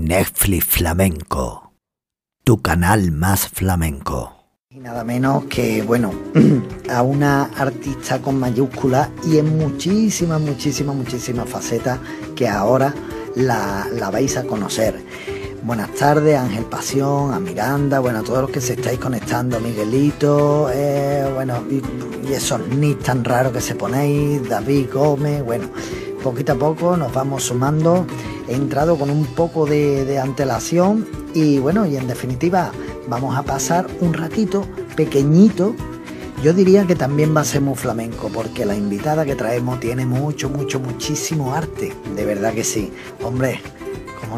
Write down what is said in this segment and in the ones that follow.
Netflix Flamenco, tu canal más flamenco. Y nada menos que, bueno, a una artista con mayúsculas y en muchísimas, muchísimas, muchísimas facetas que ahora la, vais a conocer. Buenas tardes, Ángel Pasión, a Miranda, bueno, a todos los que se estáis conectando, Miguelito, eh, bueno, y, esos nicks tan raros que se ponéis, David Gómez, bueno, poquito a poco nos vamos sumando. He entrado con un poco de, antelación y bueno, y en definitiva vamos a pasar un ratito pequeñito. Yo diría que también va a ser muy flamenco, porque la invitada que traemos tiene mucho, mucho, muchísimo arte. De verdad que sí. Hombre,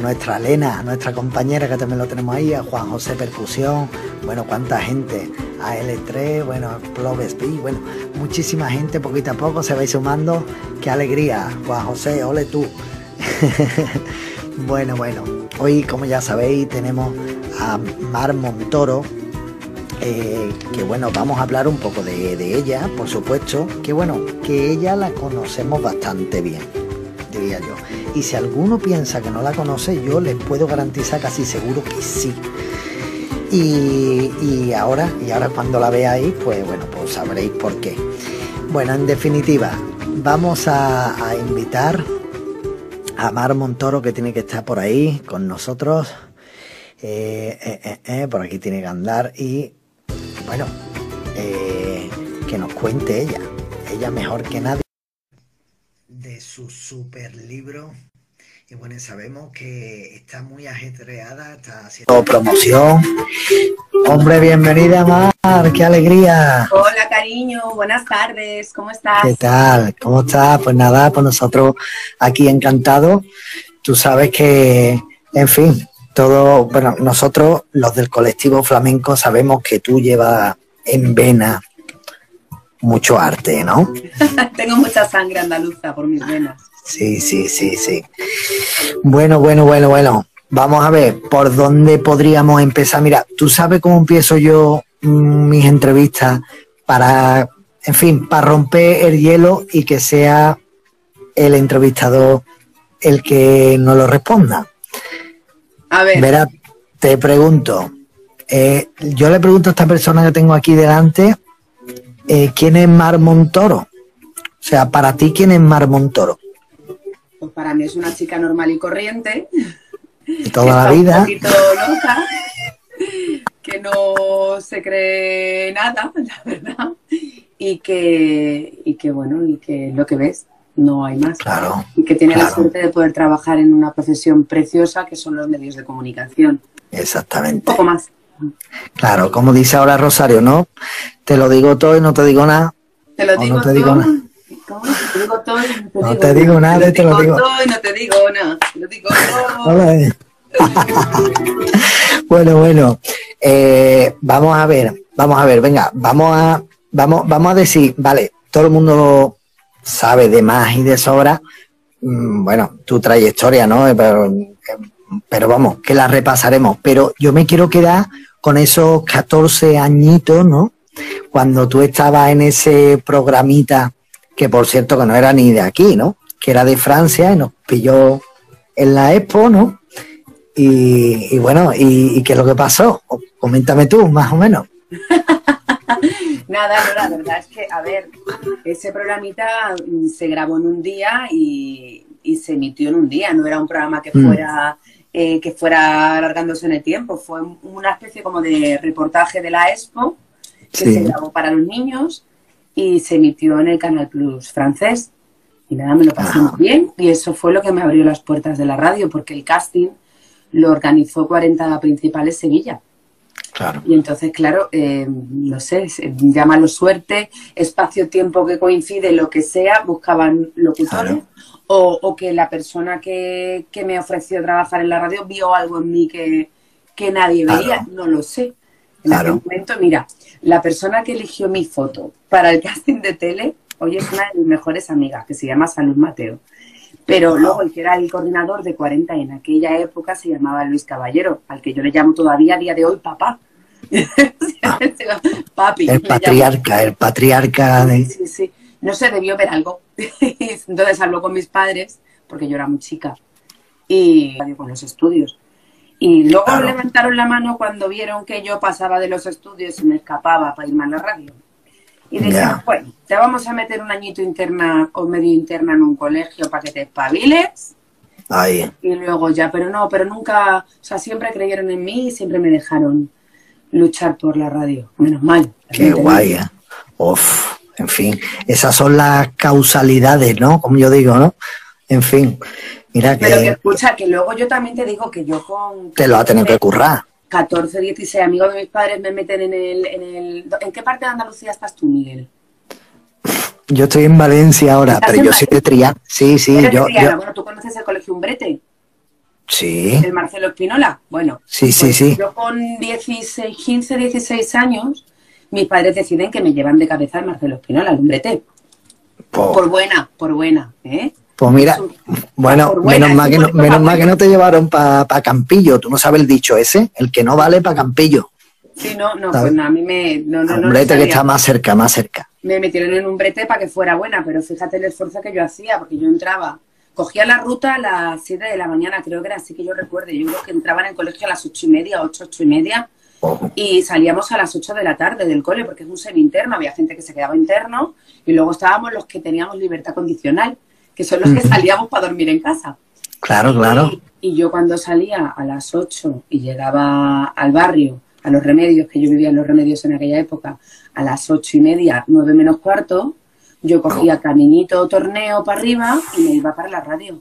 nuestra Elena, nuestra compañera que también lo tenemos ahí, a Juan José Percusión, bueno, cuánta gente, a L3, bueno, Ploves bueno, muchísima gente, poquito a poco se va sumando. Qué alegría, Juan José, ole tú. bueno, bueno, hoy como ya sabéis tenemos a Mar Montoro, eh, que bueno, vamos a hablar un poco de, de, ella, por supuesto, que bueno, que ella la conocemos bastante bien, diría yo. Y si alguno piensa que no la conoce, yo les puedo garantizar casi seguro que sí. Y, y ahora, y ahora cuando la veáis, pues bueno, pues sabréis por qué. Bueno, en definitiva, vamos a, invitar a Mar Montoro, que tiene que estar por ahí con nosotros. Eh, eh, eh, por aquí tiene que andar y bueno, que nos cuente ella, ella mejor que nadie, su super libro. Y bueno, sabemos que está muy ajetreada, está haciendo promoción. Hombre, bienvenida Mar, qué alegría. Hola cariño, buenas tardes, ¿cómo estás? ¿Qué tal? ¿Cómo estás? Pues nada, pues nosotros aquí encantados. Tú sabes que, en fin, todo, bueno, nosotros los del colectivo flamenco sabemos que tú llevas en vena mucho arte, ¿no? Tengo mucha sangre andaluza por mis venas. Sí, sí, sí, sí. Bueno, bueno, bueno, bueno. Vamos a ver por dónde podríamos empezar. Mira, tú sabes cómo empiezo yo mm, mis entrevistas para, en fin, para romper el hielo y que sea el entrevistador el que nos lo responda. A ver. Verá, te pregunto, eh, yo le pregunto a esta persona que tengo aquí delante, eh, ¿quién es Mar Montoro? O sea, para ti, ¿quién es Mar Montoro? Pues para mí es una chica normal y corriente. De toda la vida. Un poquito loca, que no se cree nada, la verdad. Y que, y que bueno, y que lo que ves, no hay más. Claro. Y que tiene la suerte de poder trabajar en una profesión preciosa que son los medios de comunicación. Exactamente. Un poco más. Claro, como dice ahora Rosario, ¿no? Te lo digo todo y no te digo nada. Te lo digo no te todo. digo nada. Te digo todo y no te, No digo, te digo nada te lo digo. todo y no te digo nada. Te lo digo todo. Eh. bueno, bueno. Eh, vamos a ver, vamos a ver, venga, vamos a, vamos, vamos a decir, vale, todo el mundo sabe de más y de sobra, mm, bueno, tu trayectoria, ¿no? Eh, Pero, pero vamos, que la repasaremos. Pero yo me quiero quedar con esos 14 añitos, ¿no? Cuando tú estabas en ese programita, que por cierto que no era ni de aquí, ¿no? Que era de Francia y nos pilló en la Expo, ¿no? Y, y bueno, y, y, qué es lo que pasó? Coméntame tú, más o menos. Nada, no, la verdad es que, a ver, ese programita mm, se grabó en un día y, y se emitió en un día, no era un programa que Mm. Eh, que fuera alargándose en el tiempo, fue una especie como de reportaje de la Expo que Sí. se grabó para los niños y se emitió en el Canal Plus francés. Y nada, me lo pasé Ah. muy bien y eso fue lo que me abrió las puertas de la radio, porque el casting lo organizó 40 Principales Sevilla. Claro. Y entonces, claro, eh, no sé, llámalo suerte, espacio-tiempo que coincide, lo que sea, buscaban locutores. Claro. O, o que la persona que, que me ofreció trabajar en la radio vio algo en mí que, que nadie Claro. veía, no lo sé. En Claro. aquel momento, mira, la persona que eligió mi foto para el casting de tele, hoy es una de mis mejores amigas, que se llama Salud Mateo. Pero luego el que era el coordinador de 40 en aquella época se llamaba Luis Caballero, al que yo le llamo todavía a día de hoy papá. Papi. El patriarca, el patriarca de... Sí, sí. No sé, debió ver algo. Entonces habló con mis padres, porque yo era muy chica, y con los estudios. Y luego levantaron la mano cuando vieron que yo pasaba de los estudios y me escapaba para irme a la radio. Y dijeron, bueno, te vamos a meter un añito interna o medio interna en un colegio para que te espabiles. Ahí. Y luego ya, pero no, pero nunca, o sea, siempre creyeron en mí y siempre me dejaron luchar por la radio. Menos mal. Qué guay, ¿eh? Uf, en fin, esas son las causalidades, ¿no? Como yo digo, ¿no? En fin, mira que... Pero que escucha, que luego yo también te digo que yo con... Te lo ha tenido que currar. 14, 16 amigos de mis padres me meten en el, en el... ¿En qué parte de Andalucía estás tú, Miguel? Yo estoy en Valencia ahora, pero yo soy de Triana. Sí, sí, yo, Bueno, ¿tú conoces el Colegio Umbrete? Sí. El Marcelo Espinola. Bueno. Sí, sí, pues sí. Yo con 16, 15, 16 años, mis padres deciden que me llevan de cabeza al Marcelo Espinola, al Umbrete. Por buena, por buena, ¿eh? Pues mira, bueno, menos mal que no, menos mal que no te llevaron para Campillo. Tú no sabes el dicho ese, el que no vale para Campillo. Sí, no, no, pues no, a mí me... No, no, brete que está más cerca, más cerca. Me metieron en un brete para que fuera buena, pero fíjate el esfuerzo que yo hacía, porque yo entraba, cogía la ruta a las 7 de la mañana, creo que era así que yo recuerdo, yo creo que entraba en el colegio a las ocho y media, ocho, ocho y media, y salíamos a las 8 de la tarde del cole, porque es un semi-interno, había gente que se quedaba interno, y luego estábamos los que teníamos libertad condicional, que son los que salíamos para dormir en casa. Claro, claro. Y, y yo cuando salía a las 8 y llegaba al barrio, a los remedios, que yo vivía en los remedios en aquella época, a las ocho y media, nueve menos cuarto, yo cogía caminito torneo para arriba y me iba para la radio.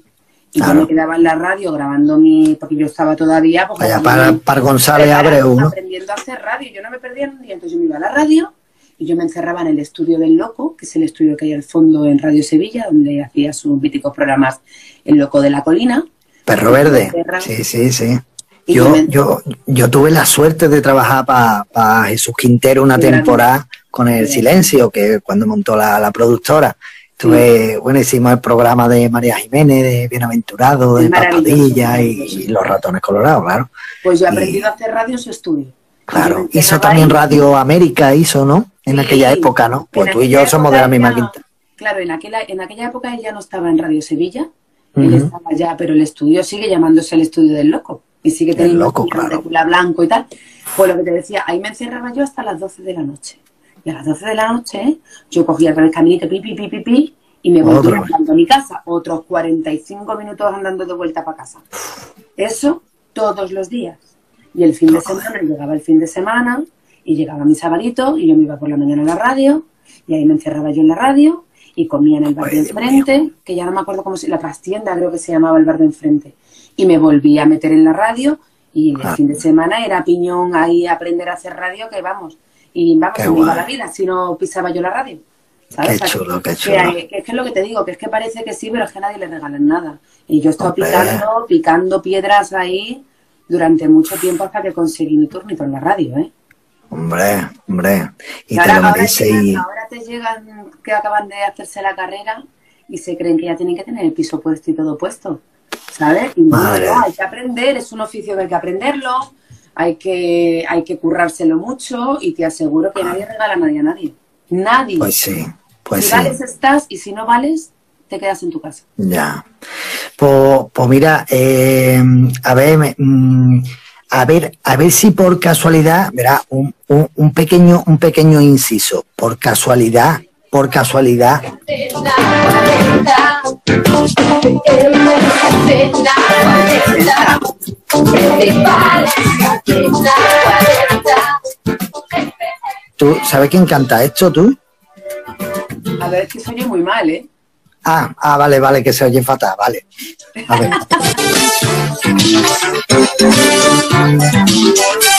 Y yo me quedaba en la radio grabando mi, porque yo estaba todavía pues, Vaya, para, para González Abreu, ¿no? aprendiendo a hacer radio. Yo no me perdía un día, entonces yo me iba a la radio y yo me encerraba en el estudio del Loco, que es el estudio que hay al fondo en Radio Sevilla, donde hacía sus míticos programas El Loco de la Colina. Perro Verde. Sí, sí, sí. Yo, yo, yo tuve la suerte de trabajar para Jesús Quintero una temporada con El Silencio, que cuando montó la, productora. Tuve, bueno, hicimos el programa de María Jiménez, de Bienaventurado, de Papadilla y, Los Ratones Colorados, claro. Pues yo he aprendido a hacer radio en su estudio. Claro, hizo también Radio América, hizo, ¿no? En aquella época, ¿no? Pues tú y yo somos de la misma quinta. Claro, en aquella, en aquella época él ya no estaba en Radio Sevilla, él estaba ya, pero el estudio sigue llamándose el estudio del loco y sigue teniendo loco, claro. blanco y tal. Pues lo que te decía, ahí me encerraba yo hasta las 12 de la noche. Y a las 12 de la noche yo cogía el caminito, pi, pi, pi, pi, pi, y me volvía andando a mi casa. Otros 45 minutos andando de vuelta para casa. Eso todos los días. Y el fin de semana, llegaba el fin de semana, y llegaba mi sabadito, y yo me iba por la mañana a la radio, y ahí me encerraba yo en la radio, y comía en el bar de enfrente, que ya no me acuerdo cómo se la trastienda creo que se llamaba el bar de enfrente y me volví a meter en la radio y el fin de semana era piñón ahí aprender a hacer radio que vamos y vamos a me iba la vida si no pisaba yo la radio ¿sabes? Qué chulo, qué chulo. Que, es que es lo que te digo, que es que parece que sí, pero es que a nadie le regalan nada. Y yo he estado picando, picando piedras ahí durante mucho tiempo hasta que conseguí mi turnito en la radio, ¿eh? Hombre, hombre. Y, ahora, te lo ahora te llegan que acaban de hacerse la carrera y se creen que ya tienen que tener el piso puesto y todo puesto. ¿sabes? Y hay que aprender, es un oficio que hay que aprenderlo, hay que, hay que currárselo mucho y te aseguro que nadie regala a nadie a nadie. Nadie. Pues sí, pues si vales estás y si no vales, te quedas en tu casa. Ya. Pues, pues mira, eh, a ver, mm, a ver, a ver si por casualidad, verá, un, un, pequeño, un pequeño inciso, por casualidad, por casualidad. ¿Tú sabes quién canta esto, tú? A ver, es que se oye muy mal, ¿eh? Ah, ah, vale, vale, que se oye fatal, vale. A ver.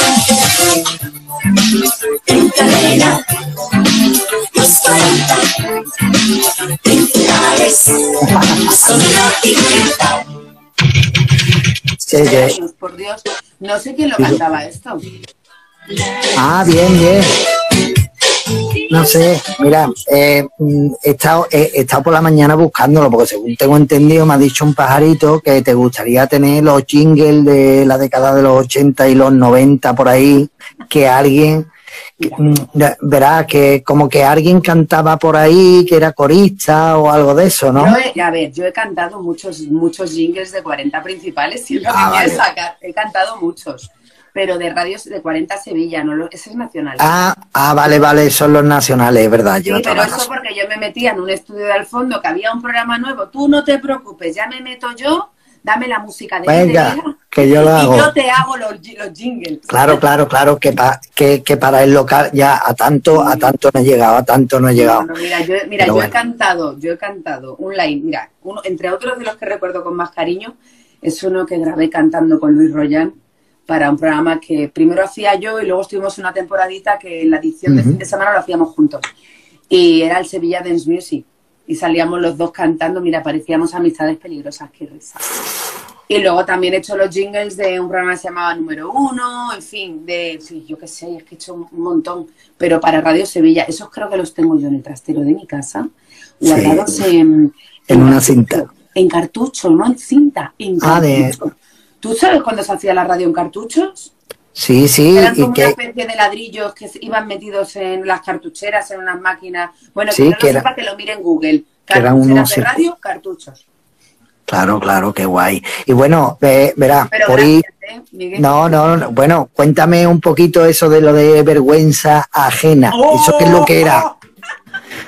Por Dios, no sé quién lo cantaba esto. Ah, bien, bien. No sé, mira, eh, he, estado, he, estado por la mañana buscándolo, porque según tengo entendido, me ha dicho un pajarito que te gustaría tener los jingles de la década de los 80 y los 90 por ahí, que alguien mm, verá que como que alguien cantaba por ahí, que era corista o algo de eso, ¿no? a ver, yo he cantado muchos, muchos jingles de 40 principales, si ah, sacar. He cantado muchos pero de radios de 40 Sevilla, no ese es nacional. Ah, ah, vale, vale, son los nacionales, verdad. Yo pero eso porque yo me metía en un estudio de al fondo que había un programa nuevo. Tú no te preocupes, ya me meto yo, dame la música de Venga, que yo lo hago. Y yo te hago los, jingles. Claro, claro, claro, que, que, que, para el local ya a tanto, a tanto no he llegado, a tanto no he llegado. mira, yo, mira, yo he cantado, yo he cantado un line, mira, uno, entre otros de los que recuerdo con más cariño, es uno que grabé cantando con Luis Royan para un programa que primero hacía yo y luego estuvimos una temporadita que la edición de fin de semana lo hacíamos juntos. Y era el Sevilla Dance Music. Y salíamos los dos cantando, mira, parecíamos amistades peligrosas, qué risa. Y luego también he hecho los jingles de un programa que se llamaba Número Uno, en fin, de, sí, yo qué sé, es que he hecho un montón. Pero para Radio Sevilla, esos creo que los tengo yo en el trastero de mi casa, guardados en, en, una cinta. En cartucho, no en cinta, en cartucho. Ah, de ¿Tú sabes cuándo se hacía la radio en cartuchos? Sí, sí. Eran como una especie de ladrillos que iban metidos en las cartucheras, en unas máquinas. Bueno, sí, que no lo sepa, que lo mire en Google. Cartucheras de radio, cartuchos. Claro, claro, qué guay. Y bueno, verá, por ahí... ¿eh, no, no, no, bueno, cuéntame un poquito eso de lo de vergüenza ajena. ¿Eso qué es lo que era?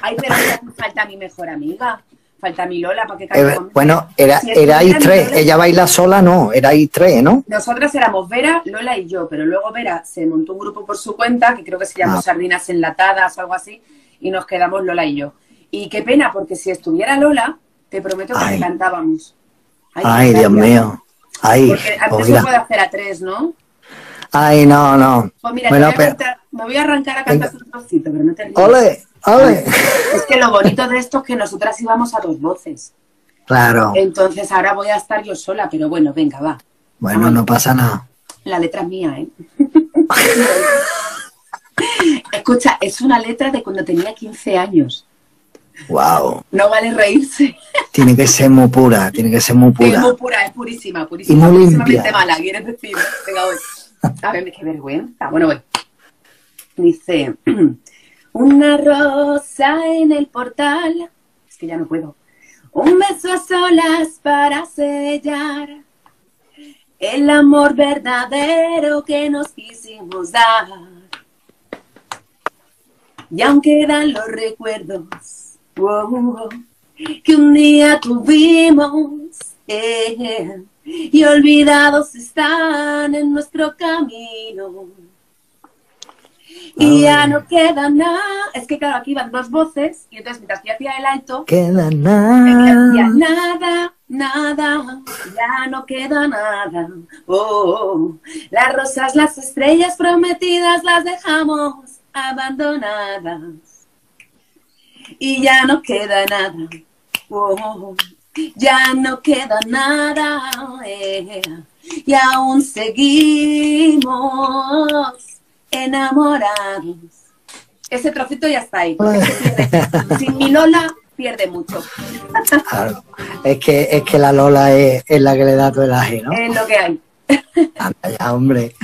Ay, pero falta mi mejor amiga falta mi Lola para que eh, Bueno, era, erais tres, ella baila sola, no, erais tres, ¿no? Nosotras éramos Vera, Lola y yo, pero luego Vera se montó un grupo por su cuenta, que creo que se llamó ah. Sardinas Enlatadas o algo así, y nos quedamos Lola y yo. Y qué pena, porque si estuviera Lola, te prometo que cantábamos. Ay, Dios mío. Ay, porque antes se puede hacer a tres, ¿no? Ay, no, no. Pues mira, me voy a arrancar a cantar un trocito, pero no te ¡Ole! Es que lo bonito de esto es que nosotras íbamos a dos voces. Claro. Entonces ahora voy a estar yo sola, pero bueno, venga, va. Bueno, no pasa nada. La letra es mía, ¿eh? Escucha, es una letra de cuando tenía 15 años. Wow. No vale reírse. Tiene que ser muy pura, tiene que ser muy pura. Es muy pura, es purísima, purísima. Y muy limpia. mala, ¿quieres decir? Venga, voy. A ver, qué vergüenza. Bueno, voy. Dice, una rosa en el portal. Es que ya no puedo. Un beso a solas para sellar el amor verdadero que nos quisimos dar. Y aunque quedan los recuerdos que un día tuvimos eh, y olvidados están en nuestro camino y ya no queda nada. Es que claro, aquí iban dos voces y entonces mientras yo hacía el alto, queda nada. nada, nada, ya no queda nada. Oh, las rosas, las estrellas prometidas las dejamos abandonadas. Y ya no queda nada. Oh, ya no queda nada. Eh, y aún seguimos enamorados. Ese trocito ya está ahí. Sin mi Lola pierde mucho. Claro. Es que, es que la Lola es, la que le da todo el aje, ¿no? Es lo que hay. Anda ya, hombre.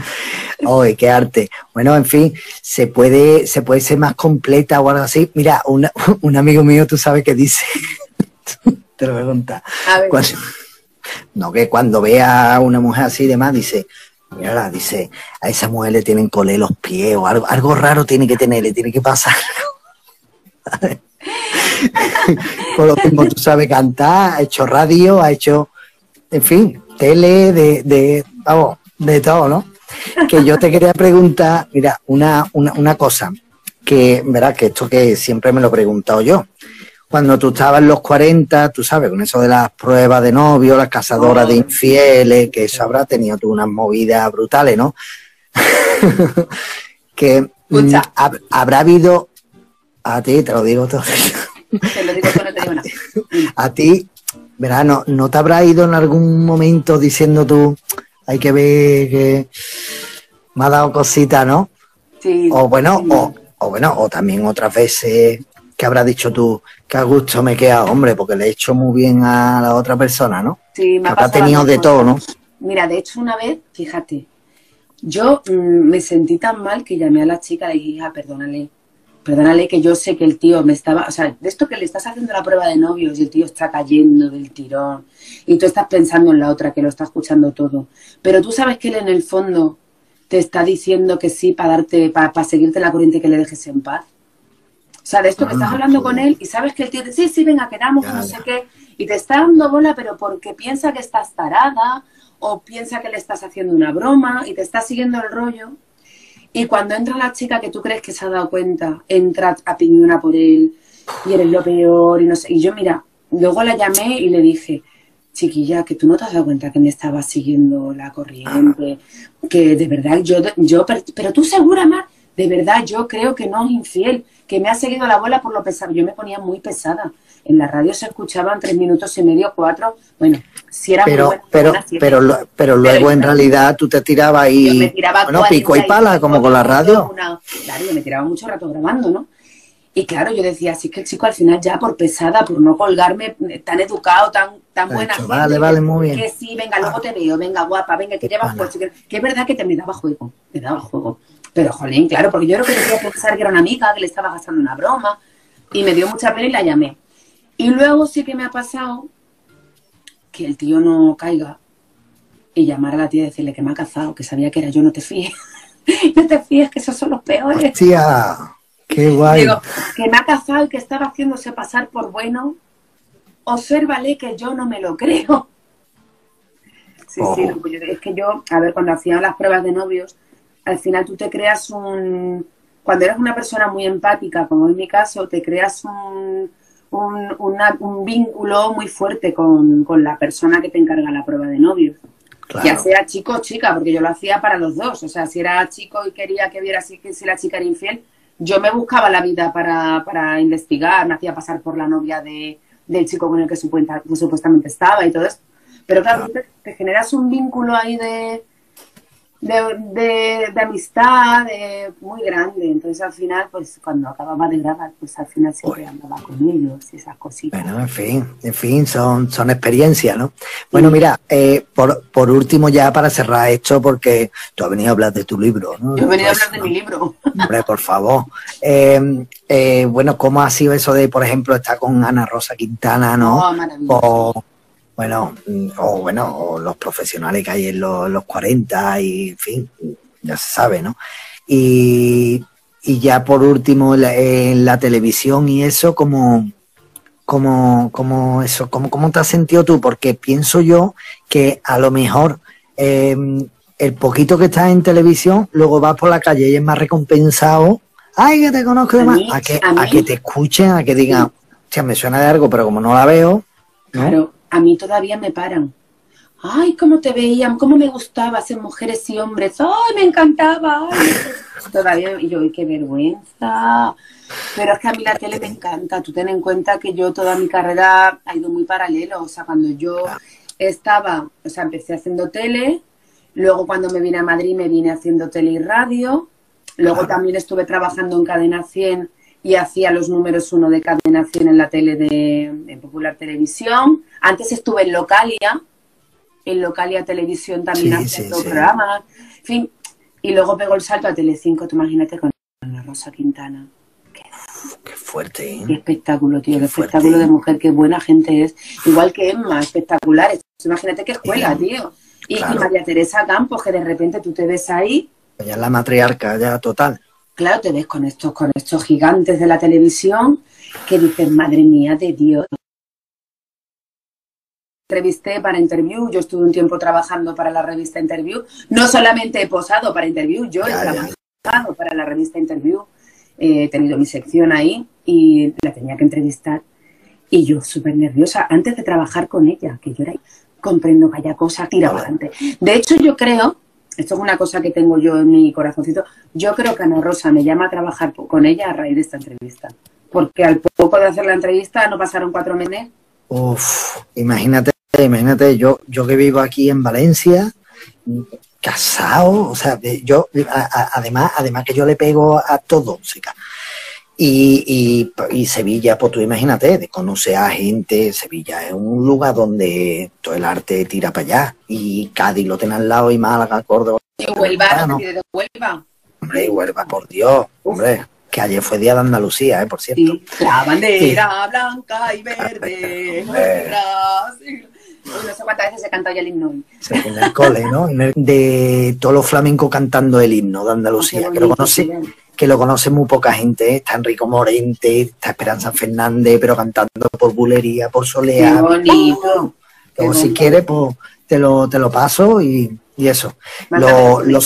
¡Ay, qué arte! Bueno, en fin, se puede, se puede ser más completa o algo así. Mira, un amigo mío, tú sabes que dice, te lo voy a contar. no, que cuando vea a una mujer así y demás, dice, Mira, dice, a esa mujer le tienen colé los pies o algo, algo raro tiene que tener, le tiene que pasar. Por lo mismo, tú sabes cantar, ha hecho radio, ha hecho, en fin, tele, de, de, vamos, de todo, ¿no? Que yo te quería preguntar, mira, una, una, una cosa, que, verás, que esto que siempre me lo he preguntado yo cuando tú estabas en los 40, tú sabes, con eso de las pruebas de novio, las cazadoras de oh. infieles, que eso habrá tenido tú unas movidas brutales, ¿no? que mm, habrá habido, a ti te lo digo todo. Te lo digo, no te digo nada. a ti, verano, ¿no te habrá ido en algún momento diciendo tú, hay que ver que me ha dado cosita, ¿no? Sí. O bueno, O, o bueno, o también otras veces que habrás dicho tú, que a gusto me queda, hombre, porque le he hecho muy bien a la otra persona, ¿no? Sí, me ha tenido de todo, ¿no? Mira, de hecho una vez, fíjate, Yo mm, me sentí tan mal que llamé a la chica y le dije, hija, perdónale, perdónale que yo sé que el tío me estaba, o sea, de esto que le estás haciendo la prueba de novios y el tío está cayendo del tirón y tú estás pensando en la otra que lo está escuchando todo, pero tú sabes que él en el fondo te está diciendo que sí para darte, para, seguirte la corriente y que le dejes en paz. O sea, de esto que estás ah, hablando con él y sabes que el tío dice, sí, sí, venga, quedamos, no sé qué, y te está dando bola, pero porque piensa que estás tarada o piensa que le estás haciendo una broma y te está siguiendo el rollo. Y cuando entra la chica que tú crees que se ha dado cuenta, entra a piñona por él y eres lo peor y no sé. Y yo, mira, luego la llamé y le dije, chiquilla, que tú no te has dado cuenta que me estaba siguiendo la corriente, que de verdad yo, yo pero tú segura más, de verdad yo creo que no es infiel, que me ha seguido la bola por lo pesado. Yo me ponía muy pesada. En la radio se escuchaban tres minutos y medio, cuatro. Bueno, si era pero, pero, pero, pero, luego en realidad tú te tirabas y me tiraba bueno, pico y pala, como con la radio. claro, yo me tiraba mucho rato grabando, ¿no? Y claro, yo decía, así que el chico al final ya por pesada, por no colgarme, tan educado, tan, tan buena gente, Vale, vale, muy bien. Que sí, venga, luego te veo, venga, guapa, venga, que llevas puesto. Que, que, es verdad que te me daba juego, me daba juego. Pero, jolín, claro, porque yo creo que quería pensar que era una amiga, que le estaba gastando una broma. Y me dio mucha pena y la llamé. Y luego sí que me ha pasado que el tío no caiga y llamar a la tía y decirle que me ha cazado, que sabía que era yo, no te fíes. no te fíes, que esos son los peores. Tía, qué guay. Digo, que me ha cazado y que estaba haciéndose pasar por bueno. Obsérvale que yo no me lo creo. Sí, sí, pues es que yo, a ver, cuando hacía las pruebas de novios, al final tú te creas un... Cuando eres una persona muy empática, como en mi caso, te creas un, un, vínculo muy fuerte con, la persona que te encarga la prueba de novios. Ya sea chico o chica, porque yo lo hacía para los dos. O sea, si era chico y quería que viera si, si la chica era infiel, yo me buscaba la vida para, para investigar, me hacía pasar por la novia de, del chico con el que supuestamente estaba y todo eso. Pero claro, te generas un vínculo ahí de, de, de, amistad muy grande. Entonces al final, pues cuando acababa de grabar, pues al final siempre andaba con ellos y esas cositas. Bueno, en fin, en fin, son, son experiencias, ¿no? Bueno, mira, eh, por, por último ya para cerrar esto, porque tú has venido a hablar de tu libro, ¿no? Yo he venido a hablar de mi libro. Hombre, por favor. Eh, eh, bueno, ¿cómo ha sido eso de, por ejemplo, estar con Ana Rosa Quintana, ¿no? Oh, bueno, o bueno, o los profesionales que hay en los, 40 y en fin, ya se sabe, ¿no? Y, ya por último en la, televisión y eso, como, como, como eso, como, ¿cómo te has sentido tú? Porque pienso yo que a lo mejor em, el poquito que estás en televisión, luego vas por la calle y es más recompensado. Ay, que te conozco de más. A que, a, que te escuchen, a que digan, sea, me suena de algo, pero como no la veo. Claro a mí todavía me paran. Ay, cómo te veían, cómo me gustaba ser mujeres y hombres. Ay, me encantaba. todavía, y yo, qué vergüenza. Pero es que a mí la tele me encanta. Tú ten en cuenta que yo toda mi carrera ha ido muy paralelo. O sea, cuando yo estaba, o sea, empecé haciendo tele. Luego cuando me vine a Madrid me vine haciendo tele y radio. Luego también estuve trabajando en Cadena 100 y hacía los números uno de cadena en la tele de, Popular Televisión. Antes estuve en Localia, en Localia Televisión también haciendo programas, en fin, y luego pegó el salto a Telecinco, tú imagínate con Ana Rosa Quintana. Qué, fuerte, ¿eh? Qué espectáculo, tío, qué, espectáculo de mujer, qué buena gente es. Igual que Emma, espectacular. Imagínate qué escuela, tío. Y, y, María Teresa Campos, que de repente tú te ves ahí. Ella es la matriarca, ya total claro, te ves con estos, con estos gigantes de la televisión que dicen, madre mía de Dios. Entrevisté para Interview, yo estuve un tiempo trabajando para la revista Interview. No solamente he posado para Interview, yo he trabajado para la revista Interview. he tenido mi sección ahí y la tenía que entrevistar. Y yo súper nerviosa antes de trabajar con ella, que yo era comprendo que haya cosas, tira adelante. De hecho, yo creo esto es una cosa que tengo yo en mi corazoncito, yo creo que Ana Rosa me llama a trabajar con ella a raíz de esta entrevista. Porque al poco de hacer la entrevista no pasaron cuatro meses. Uf, imagínate, imagínate, yo, yo que vivo aquí en Valencia, casado, o sea, yo, además, además que yo le pego a todo, música. Y, y, Sevilla, pues tú imagínate, de conocer a gente, Sevilla es un lugar donde todo el arte tira para allá. Y Cádiz lo tiene al lado y Málaga, Córdoba, Y Huelva, Bueno. no. de Huelva. Hombre, y Huelva, por Dios, hombre, que ayer fue día de Andalucía, ¿eh? por cierto. Sí, la bandera blanca y verde. no sé cuántas veces he cantado ya el himno. Sí, en el cole, ¿no? De todos los flamencos cantando el himno de Andalucía, Qué que conoce, sí, bien. Que lo conoce muy poca gente, ¿eh? está Enrico Morente, está Esperanza Fernández, pero cantando por bulería, por Qué soleá. bonito. Qué Como si quieres, pues te lo, te lo paso y, y eso. Lo, lo,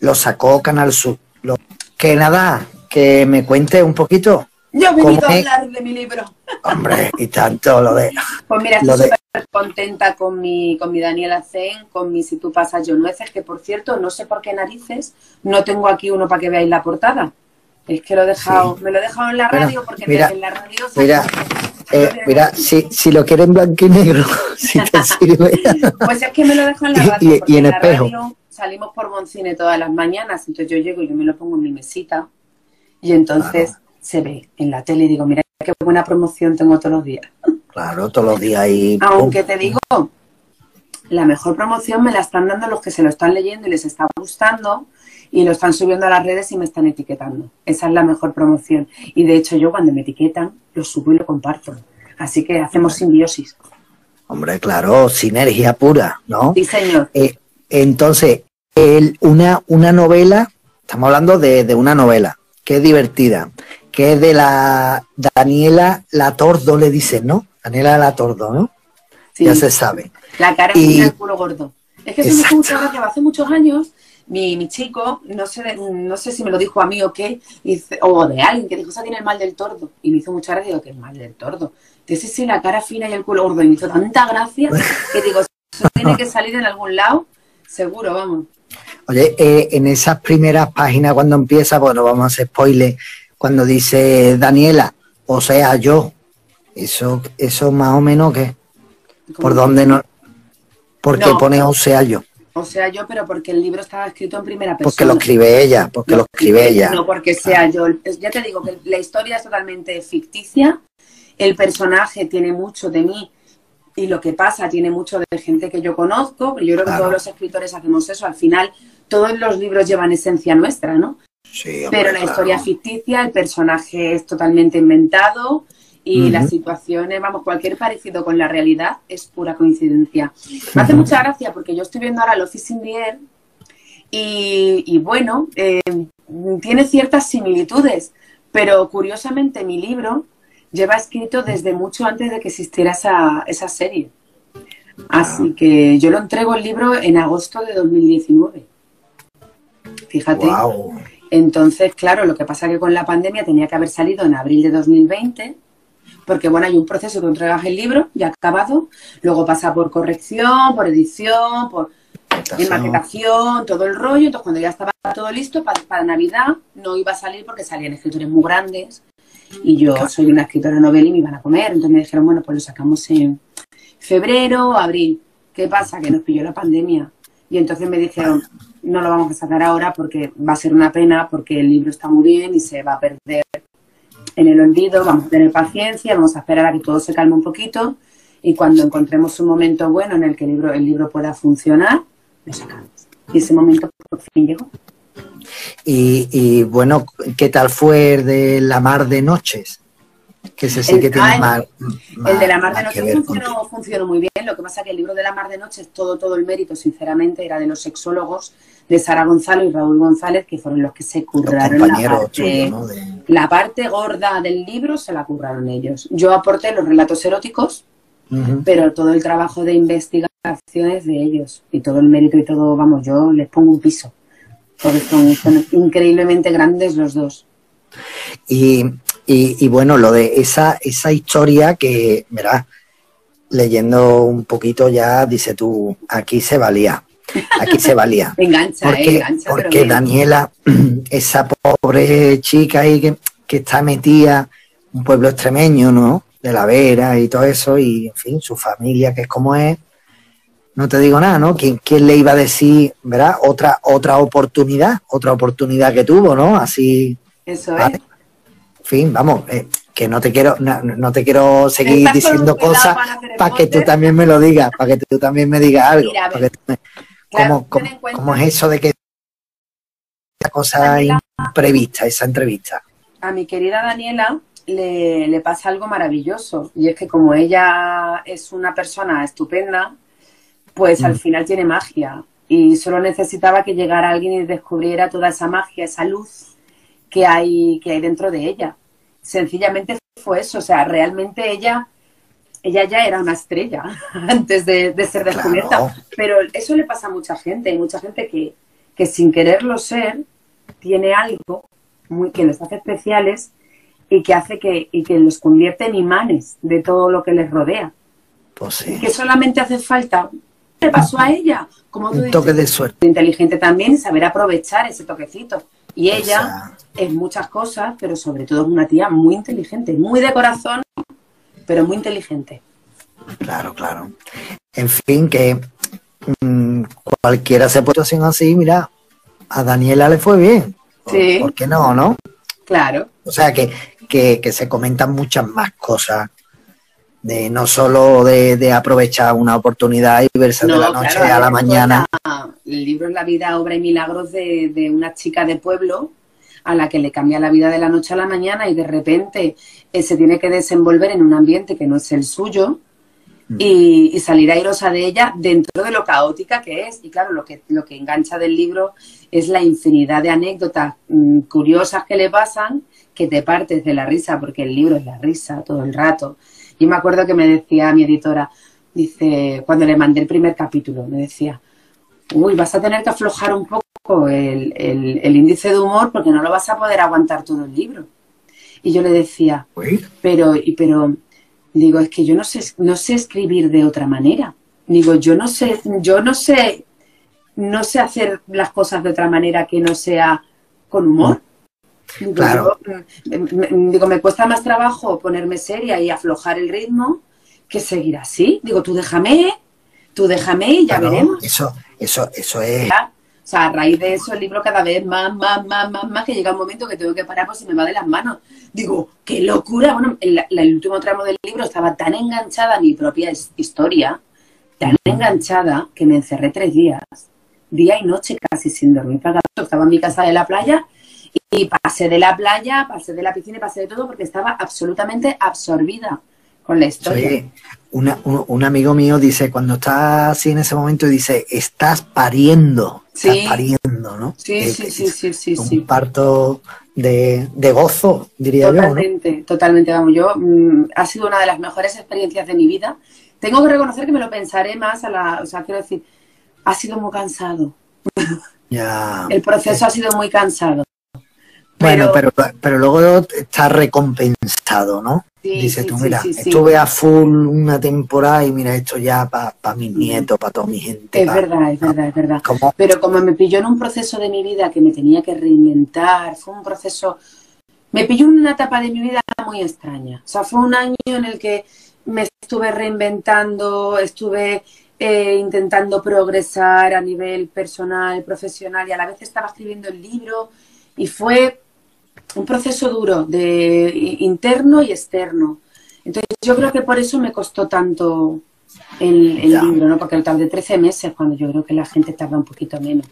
lo sacó Canal Sur. Lo- que nada, que me cuente un poquito. Yo he venido ¿Cómo a hablar de mi libro. Hombre, y tanto lo de. Pues mira, Lo de- contenta con mi, con mi Daniela Zen, con mi Si tú pasas yo nueces, que por cierto, no sé por qué narices, no tengo aquí uno para que veáis la portada. Es que lo he dejado, Sí. me lo he dejado en la Bueno, radio porque mira, en la radio Mira, eh, mira, si, si lo quieren blanco y negro, si te sirve. Pues es que me lo dejo en la radio. y- porque y en espejo. radio salimos por Boncine todas las mañanas, entonces yo llego y yo me lo pongo en mi mesita y entonces se ve en la tele y digo, mira qué buena promoción tengo todos los días. Claro, todos los días ahí. Aunque te digo, la mejor promoción me la están dando los que se lo están leyendo y les está gustando y lo están subiendo a las redes y me están etiquetando. Esa es la mejor promoción. Y de hecho yo cuando me etiquetan lo subo y lo comparto. Así que hacemos simbiosis. Hombre, claro, sinergia pura, ¿no? Sí, señor. Eh, entonces, el- una, una novela, estamos hablando de, de una novela, que es divertida, que es de la Daniela Latordo, le dicen, ¿no? Daniela Latordo, ¿no? Sí. Ya se sabe. La cara Y- y el culo gordo. Es que eso me mucha gracia. Hace muchos años, mi, mi chico, no sé, no sé si me lo dijo a mí o qué, dice- o de alguien que dijo, esa tiene el mal del tordo. Y me hizo mucha gracia, digo, que el mal del tordo. Dice, sí, la cara fina y el culo gordo. Y me hizo tanta gracia que digo, eso tiene que salir en algún lado, seguro, vamos. Oye, eh, en esas primeras páginas cuando empieza, bueno, vamos a hacer spoiler, cuando dice Daniela, o sea, yo, eso, eso más o menos que, ¿por dónde no? Porque No. pone o sea yo, O sea, yo, pero porque el libro estaba escrito en primera persona. porque lo escribe ella, porque lo escribe ella. No porque sea yo. Ya te digo que la historia es totalmente ficticia. El personaje tiene mucho de mí y lo que pasa tiene mucho de gente que yo conozco. Yo creo que todos los escritores hacemos eso. Al final, todos los libros llevan esencia nuestra, ¿no? Sí, hombre, Pero la claro. historia es ficticia, el personaje es totalmente inventado y Ujú. las situaciones, vamos, cualquier parecido con la realidad es pura coincidencia. Me hace mucha gracia porque yo estoy viendo ahora Office in the Air y, y bueno, eh, tiene ciertas similitudes, pero curiosamente mi libro lleva escrito desde mucho antes de que existiera esa, esa serie. Así que yo lo entrego el libro en agosto de 2019. Fíjate. Entonces, claro, lo que pasa que con la pandemia tenía que haber salido en abril de 2020, porque bueno, hay un proceso que entregas el libro ya acabado, luego pasa por corrección, por edición, por maquetación, todo el rollo. Entonces, cuando ya estaba todo listo para, para Navidad, no iba a salir porque salían escritores muy grandes y yo soy una escritora novela y me iban a comer. Entonces me dijeron, bueno, pues lo sacamos en febrero, abril. ¿Qué pasa? Que nos pilló la pandemia. Y entonces me dijeron, no lo vamos a sacar ahora porque va a ser una pena, porque el libro está muy bien y se va a perder en el olvido. Vamos a tener paciencia, vamos a esperar a que todo se calme un poquito y cuando encontremos un momento bueno en el que el libro, el libro pueda funcionar, lo sacamos. Y ese momento por fin llegó. Y, y, bueno, ¿qué tal fue de La Mar de Noches? Que ese sí El- que tiene ah, el- más, El de la Mar de Noche funcionó, funcionó muy bien. Lo que pasa que el libro de la Mar de Noche, todo, todo el mérito, sinceramente, era de los sexólogos de Sara Gonzalo y Raúl González, que fueron los que se curraron la parte, tuyos, ¿no? De- la parte gorda del libro, se la curraron ellos. Yo aporté los relatos eróticos, pero todo el trabajo de investigación es de ellos. Y todo el mérito y todo, vamos, yo les pongo un piso. Porque son, son increíblemente grandes los dos. Y, y, y bueno, lo de esa, esa historia que, verás, leyendo un poquito ya, dice tú, aquí se valía, aquí se valía. Engancha, eh, Porque, engancha, pero porque. Daniela, esa pobre chica ahí que, que está metida, un pueblo extremeño, ¿no? De la Vera y todo eso, y en fin, su familia, que es como es, no te digo nada, ¿no? ¿Quién, quién le iba a decir, verdad? Otra, otra oportunidad, otra oportunidad que tuvo, ¿no? Así, Eso es. Vale. Fin, vamos, eh, que no te quiero, no, no te quiero seguir diciendo cosas para que tú también me lo digas, para que tú también me digas algo. Mira, a ver. para que tú me- Claro, ¿Cómo, es eso de que cosa imprevista, esa entrevista. A mi querida Daniela le, le pasa algo maravilloso y es que como ella es una persona estupenda, pues al Mm. final tiene magia y solo necesitaba que llegara alguien y descubriera toda esa magia, esa luz que hay, que hay dentro de ella. Sencillamente fue eso, o sea, realmente ella, ella ya era una estrella antes de, de ser descubierta. Claro. Pero eso le pasa a mucha gente, hay mucha gente que, que sin quererlo ser tiene algo muy, que les hace especiales y que hace que, y que los convierte en imanes de todo lo que les rodea. Pues Y que solamente hace falta. ¿Qué le pasó a ella? Como tú un dices, toque de suerte. inteligente también y saber aprovechar ese toquecito. Y ella es muchas cosas, pero sobre todo es una tía muy inteligente, muy de corazón, pero muy inteligente. Claro, claro. En fin, que mm, cualquiera se puede situación así, mira, a Daniela le fue bien. ¿Por- Sí. ¿Por qué no, no? Claro. O sea, que, que, que se comentan muchas más cosas. De no solo de, de aprovechar una oportunidad y verse de la noche claro, a la mañana. la- el libro es la vida, obra y milagros de, de una chica de pueblo a la que le cambia la vida de la noche a la mañana y de repente eh, se tiene que desenvolver en un ambiente que no es el suyo Mm. y, y salir airosa de ella dentro de lo caótica que es. Y claro, lo que, lo que engancha del libro es la infinidad de anécdotas mm, curiosas que le pasan que te partes de la risa, porque el libro es la risa todo el rato. Yo me acuerdo que me decía mi editora, dice, cuando le mandé el primer capítulo, me decía, uy, vas a tener que aflojar un poco el, el- el índice de humor porque no lo vas a poder aguantar todo el libro. Y yo le decía, pero, y, pero, digo, es que yo no sé, no sé escribir de otra manera. Digo, yo no sé, yo no sé, no sé hacer las cosas de otra manera que no sea con humor. Digo, Claro. yo, mm, digo, me cuesta más trabajo ponerme seria y aflojar el ritmo que seguir así. Digo, tú déjame, tú déjame y ya claro, veremos. Eso, eso, eso es. O sea, a raíz de eso el libro cada vez más, más, más, más, más, que llega un momento que tengo que parar pues se me va de las manos. Digo, qué locura. Bueno, el, último tramo del libro estaba tan enganchada a mi propia his- historia, tan enganchada, que me encerré tres días, día y noche casi sin dormir. Para Estaba en mi casa de la playa y pasé de la playa, pasé de la piscina y pasé de todo porque estaba absolutamente absorbida con la historia. Oye, una- un, un amigo mío dice, cuando está así en ese momento, dice, estás pariendo, Sí. estás pariendo, ¿no? Sí, Que- sí, sí, sí, sí, Un sí. parto de, de gozo, diría yo. Totalmente, totalmente, vamos, yo mm, ha sido una de las mejores experiencias de mi vida. Tengo que reconocer que me lo pensaré más a la, o sea, quiero decir, ha sido muy cansado. Ya. El proceso ha sido muy cansado. Bueno, pero, pero luego está recompensado, ¿no? Sí, Dices sí, tú, mira, sí, estuve a full una temporada y mira esto ya para mis nietos, para toda mi gente. Es pa- verdad, es verdad, es verdad. Pero como me pilló en un proceso de mi vida que me tenía que reinventar, fue un proceso, me pilló en una etapa de mi vida muy extraña. O sea, fue un año en el que me estuve reinventando, estuve eh, intentando progresar a nivel personal, profesional y a la vez estaba escribiendo el libro y fue un proceso duro de interno y externo. Entonces yo creo que por eso me costó tanto el, libro, ¿no? Porque tardé 13 meses cuando yo creo que la gente tarda un poquito menos.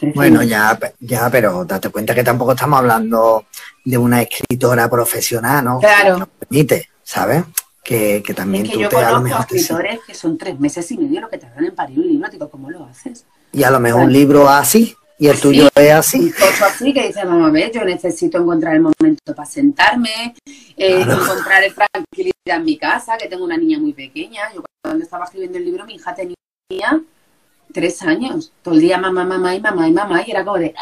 13 Bueno, ya, ya, pero date cuenta que tampoco estamos hablando de una escritora profesional, ¿no? Claro. Nos permite, ¿sabes? Que, que también Es que tú yo te a lo mejor escritores que son tres meses y medio lo que tardan en parir un libro. Digo, ¿cómo lo haces? Y a lo mejor un libro así y el Así. tuyo es así. así que dice, vamos a ver, yo necesito encontrar el momento para sentarme, eh, Claro. encontrar el tranquilidad en mi casa, que tengo una niña muy pequeña. Yo cuando estaba escribiendo el libro, mi hija tenía tres años. Todo el día mamá, mamá y mamá y mamá. Y era como de,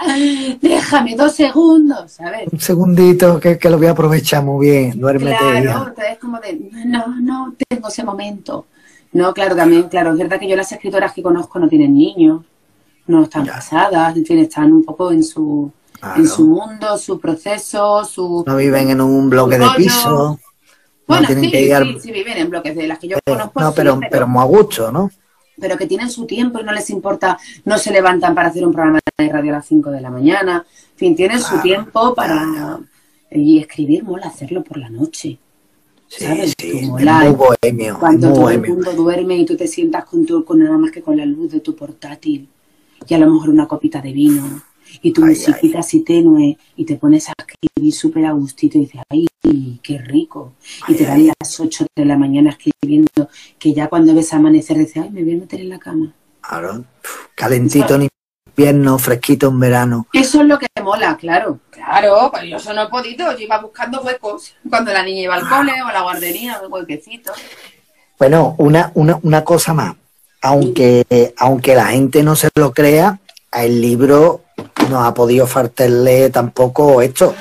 "Ah, déjame dos segundos, ¿sabes? Un segundito que, que lo voy a aprovechar muy bien. Duérmete. Claro, entonces como de, no, no tengo ese momento. No, claro, también, claro, es verdad que yo las escritoras que conozco no tienen niños, no están Ya. casadas, en fin, están un poco en su, Claro. en su mundo, su proceso, su... No viven en un bloque de piso. bueno, sí, que ir al- sí, sí, viven en bloques de las que yo Eh, conozco, no, sí, pero, pero, pero muy a gusto, ¿no? pero que tienen su tiempo y no les importa, no se levantan para hacer un programa de radio a las 5 de la mañana, en fin, tienen su tiempo para... Y escribir mola hacerlo por la noche. Sí, ¿Sabes? sí. Tú mola. muy bohemio. Cuando muy todo el mundo duerme y tú te sientas con, tu, con nada más que con la luz de tu portátil y a lo mejor una copita de vino y tu musiquita así tenue y te pones a escribir súper a gustito y dices, ay, qué rico. Y te dan las 8 de la mañana escribiendo que ya cuando ves amanecer dices, ay, me voy a meter en la cama. Claro, calentito en invierno, fresquito en verano. Eso es lo que mola, claro. Claro, pues yo eso no he podido, yo iba buscando huecos cuando la niña iba al cole o a la guardería, un huequecito. Bueno, una, una, una cosa más. Aunque, aunque la gente no se lo crea, el libro no ha podido faltarle tampoco esto.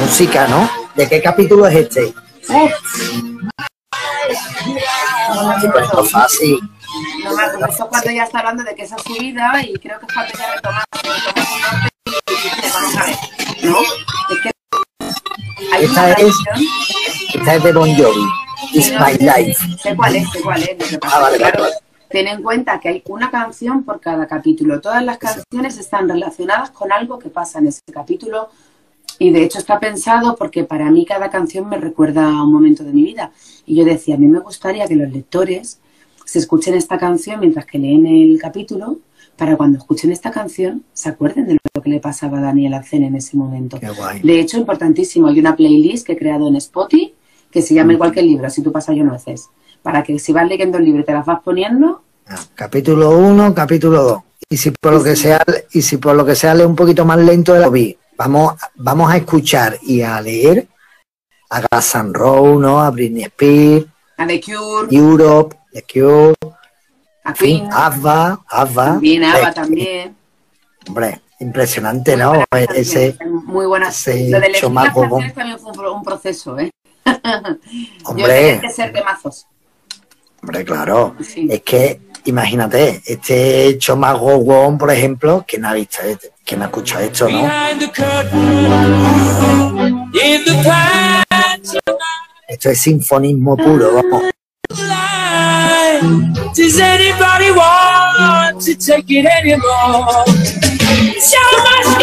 Música, ¿no? ¿De qué capítulo es este? No, fácil. No me acuerdo, eso cuando ya está hablando de que esa es su vida y creo que es cuando ya a ver, ¿no? Es esta, es, esta es de Bon Jovi, It's My Life. Sé cuál es, sé cuál es. Ah, vale, claro, vale. Ten en cuenta que hay una canción por cada capítulo. Todas las canciones están relacionadas con algo que pasa en ese capítulo y de hecho está pensado porque para mí cada canción me recuerda a un momento de mi vida. Y yo decía, a mí me gustaría que los lectores se escuchen esta canción mientras que leen el capítulo para cuando escuchen esta canción se acuerden de lo que le pasaba a Daniel Arcen en ese momento. Qué guay. De hecho, importantísimo, hay una playlist que he creado en Spotify que se llama igual que el libro, si tú pasas yo no haces. Para que si vas leyendo el libro y te las vas poniendo, Ah, Capítulo 1, capítulo 2. Y si por lo que sea, y si por lo que sea lee un poquito más lento de la vi, vamos, vamos a escuchar y a leer a Guns N' Roses, ¿no? A Britney Spears, a The Cure, Europe, The Cure, a fin, ABBA, ABBA. también ABBA también. Hombre, impresionante, Muy ¿no? canciones, Ese, Muy buenas. ese Lo de elegir las canciones también fue un, pro- un proceso, ¿eh? Hombre. Yo tenía que ser de mazos. Hombre, claro. Sí. Es que, imagínate, este Chomago Wong, por ejemplo, que no ha visto, este- que no ha escuchado esto, ¿no? Esto es sinfonismo puro, vamos. Does anybody want to take it anymore? Show must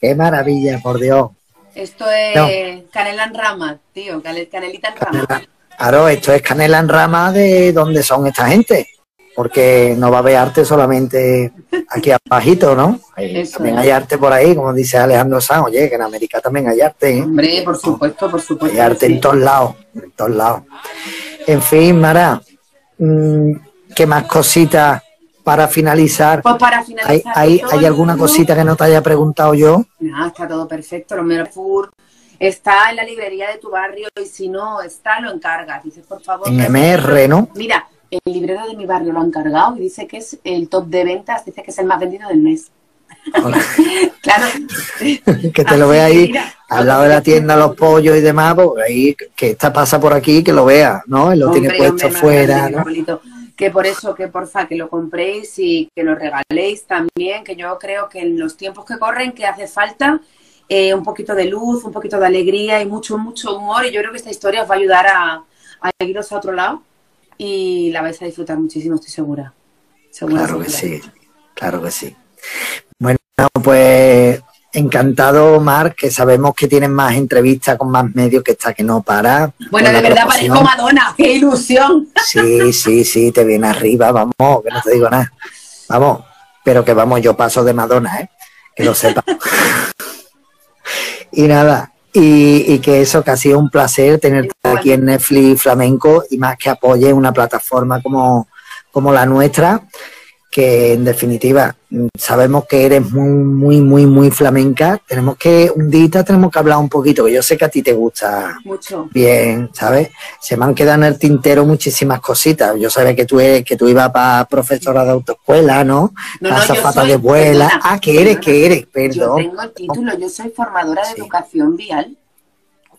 Qué maravilla, por Dios. Esto es No. canela en rama, tío, cane- canelita en rama. Claro, esto es canela en rama de dónde son esta gente. Porque no va a haber arte solamente aquí abajito, ¿no? Eso también es. hay arte por ahí, como dice Alejandro Sanz. Oye, que en América también hay arte, ¿eh? Hombre, por supuesto, por supuesto. Hay arte sí. en todos lados, en todos lados. En fin, Mara, mm, ¿qué más cositas para finalizar? Pues para ¿Hay, finalizar. hay, alguna cosita que no te haya preguntado yo? Nada, está todo perfecto. Los Merfur está en la librería de tu barrio y si no está, lo encargas. Dices, por favor. En MR, ¿no? Mira, el librero de mi barrio lo ha encargado y dice que es el top de ventas, dice que es el más vendido del mes. claro. que te lo vea ahí al lado de la tienda los pollos y demás, pues ahí que esta pasa por aquí, que lo vea, ¿no? Él lo tiene puesto hombre, más fuera, grande, ¿no? Que por eso, que porfa, que lo compréis y que lo regaléis también, que yo creo que en los tiempos que corren, que hace falta eh, un poquito de luz, un poquito de alegría y mucho, mucho humor. Y yo creo que esta historia os va a ayudar a, a iros a otro lado y la vais a disfrutar muchísimo, estoy segura. Segura, Claro que sí, claro que sí. Bueno, pues encantado, Mar, que sabemos que tienes más entrevistas con más medios que está que no para. Bueno, de verdad parezco Madonna, qué ilusión. Sí, sí, sí, te viene arriba, vamos, que no te digo nada. Vamos, pero que vamos, yo paso de Madonna, ¿eh? Que lo sepa. y nada, y, y que eso, que ha sido un placer tenerte aquí en Netflix Flamenco y más que apoye una plataforma como, como la nuestra, que en definitiva sabemos que eres muy, muy, muy, muy flamenca. Tenemos que, un día tenemos que hablar un poquito, que yo sé que a ti te gusta Mucho. bien, ¿sabes? Se me han quedado en el tintero muchísimas cositas. Yo sabía que tú, eres- que tú ibas para profesora de autoescuela, ¿no? No, no, yo de vuela. perdona, ah, que eres, que eres, Yo perdón. tengo el título, yo soy formadora de Sí. educación vial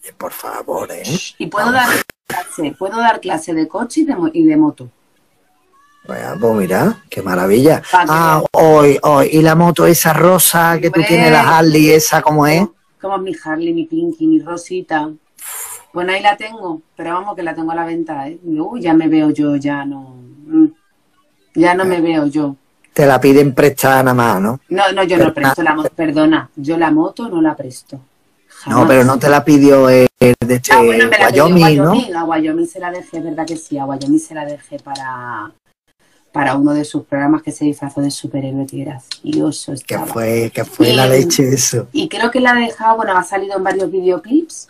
Oye, Por favor, ¿eh? y puedo dar clase, puedo dar clase de coche y de, y de moto. Pues mira, qué maravilla. Ah, hoy, hoy. Y la moto esa rosa que tú tienes, la Harley esa, ¿cómo es? Como mi Harley, mi Pinky, mi Rosita. Bueno, ahí la tengo, pero vamos que la tengo a la venta, ¿eh? Uy, ya me veo yo, ya no. mm, Ya no me veo yo. Te la piden prestada nada más, ¿no? No, no, yo no presto la moto, perdona, yo la moto no la presto. No, pero no te la pidió el de este Ah, bueno, me la pidió Wyoming, ¿no? Wyoming. A Wyoming se la dejé, es verdad que sí, a Wyoming se la dejé para, para uno de sus programas que se disfrazó de superhéroe, que gracioso Que fue, que fue la Y- leche eso. Y creo que la he dejado, bueno, ha salido en varios videoclips.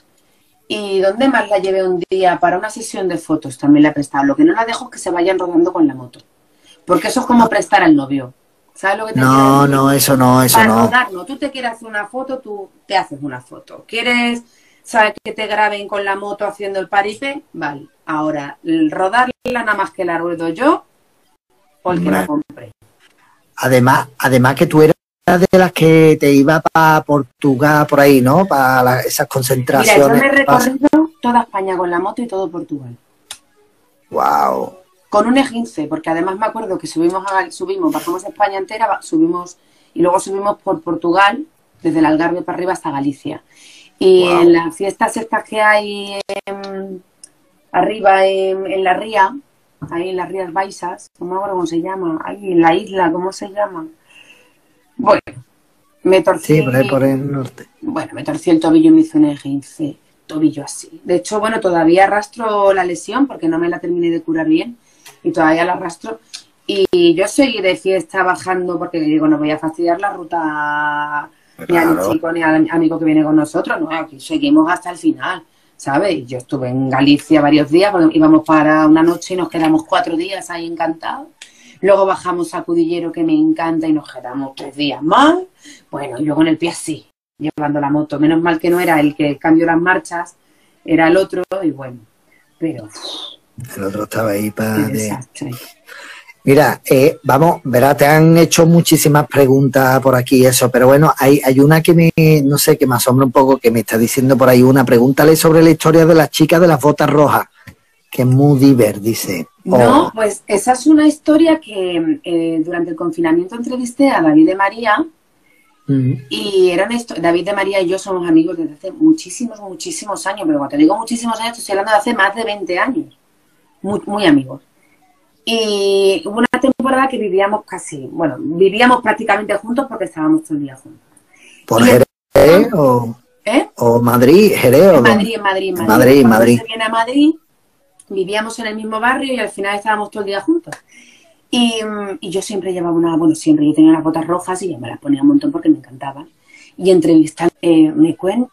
Y donde más la llevé un día para una sesión de fotos también la he prestado. Lo que no la dejo es que se vayan rodando con la moto. Porque eso es como prestar al novio. ¿Sabes lo que te No, no, eso no, eso Para no. rodar, no. Tú te quieres hacer una foto, tú te haces una foto. ¿Quieres, sabes, que te graben con la moto haciendo el paripé? Vale. Ahora, rodarla nada más que la ruedo yo o el que la compre. Además, además que tú eras de las que te iba para Portugal por ahí, ¿no? Para esas Mira, yo concentraciones. me he recorrido toda España con la moto y todo Portugal. Wow. Con un E15, porque además me acuerdo que subimos, a, subimos, bajamos España entera, subimos y luego subimos por Portugal, desde el Algarve para arriba hasta Galicia. Y en las fiestas estas que hay em, arriba en, en la ría, ahí en las Rías Baixas, no me acuerdo cómo se llama, ahí en la isla, ¿cómo se llama? Bueno, me torcí, Sí, por ahí por el norte. bueno, me torcí el tobillo y me hizo un E15, tobillo así. De hecho, bueno, todavía arrastro la lesión porque no me la terminé de curar bien y todavía la arrastro. Y yo seguí de fiesta bajando porque digo, no voy a fastidiar la ruta ni al Claro. chico ni al amigo que viene con nosotros, no, aquí seguimos hasta el final, ¿sabes? Yo estuve en Galicia varios días, porque íbamos para una noche y nos quedamos cuatro días ahí encantados. Luego bajamos a Cudillero, que me encanta, y nos quedamos tres días más. Bueno, y yo con el pie así, llevando la moto. Menos mal que no era el que cambió las marchas, era el otro, y bueno, pero El otro estaba ahí para... qué desastre. Mira, eh, vamos, verá, te han hecho muchísimas preguntas por aquí eso, pero bueno, hay, hay una que me, no sé, que me asombra un poco, que me está diciendo por ahí una, pregúntale sobre la historia de las chicas de las botas rojas, que es muy diver, dice. No, Oh, pues esa es una historia que eh, durante el confinamiento entrevisté a David de María mm, y era histo- David de María y yo somos amigos desde hace muchísimos, muchísimos años, pero cuando te digo muchísimos años, te estoy hablando de hace más de 20 años, muy, muy amigos. Y hubo una temporada que vivíamos casi, bueno, vivíamos prácticamente juntos porque estábamos todo el día juntos. ¿Por Jerez o, ¿Eh? o Madrid, Jerez o? Madrid, en Madrid, Madrid. Madrid, Madrid. se viene a Madrid, vivíamos en el mismo barrio y al final estábamos todo el día juntos. Y, mm, y yo siempre llevaba una, bueno, siempre yo tenía unas botas rojas y yo me las ponía un montón porque me encantaban. Y entrevistando, eh, me cuenta,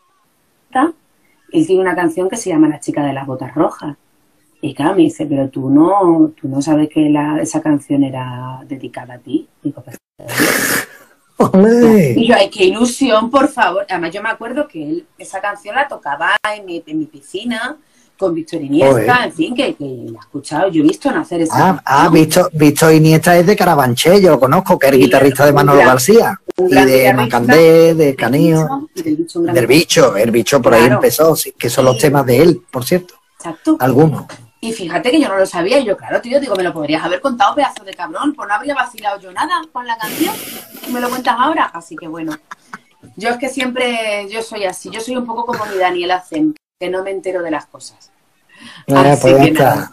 él tiene una canción que se llama La chica de las botas rojas. Y claro, me dice, pero tú no, tú no sabes que la, esa canción era dedicada a ti. Digo, "Pues, y yo, ay, qué ilusión, por favor. Además, yo me acuerdo que él esa canción la tocaba en mi, en mi piscina con Víctor Iniesta, en fin, que, que la he escuchado. Yo he visto nacer esa Ah, ah, canción. Víctor, Víctor Iniesta es de Carabanchel, yo lo conozco, que es el Y guitarrista de Manolo gran- García, y de Macandé, de y del bicho, del el bicho por ahí empezó, sí, que son los Sí. temas de él, por cierto, Exacto. algunos. Y fíjate que yo no lo sabía. Y yo, claro, tío, digo, me lo podrías haber contado, pedazo de cabrón. Pues no habría vacilado yo nada con la canción. Y me lo cuentas ahora. Así que bueno. Yo es que siempre, yo soy así. Yo soy un poco como mi Daniela Zen, que no me entero de las cosas. Así pues que nada.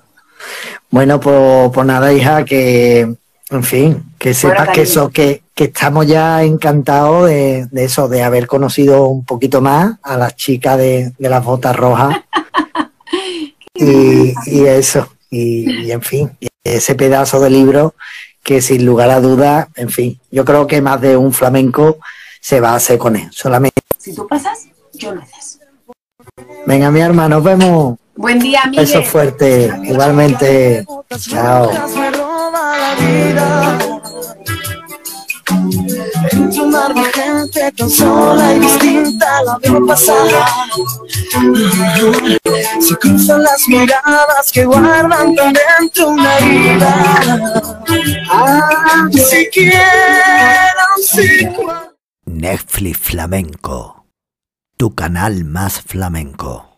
Bueno, pues, pues nada, hija, que, en fin, que sepas que eso, que, que estamos ya encantados de, de eso, de haber conocido un poquito más a las chicas de, de las botas rojas. y, y eso, y, y en fin, ese pedazo de libro que sin lugar a dudas, en fin, yo creo que más de un flamenco se va a hacer con él. Solamente, Si tú pasas, yo naces. venga mi hermano, nos vemos. Buen día, Miguel. Besos fuertes, igualmente. Chao. Entre un mar de gente tan sola y distinta la veo pasar. Se cruzan las miradas que guardan tan dentro una herida. Ah, siquiera un. Netflix Flamenco. Tu canal más flamenco.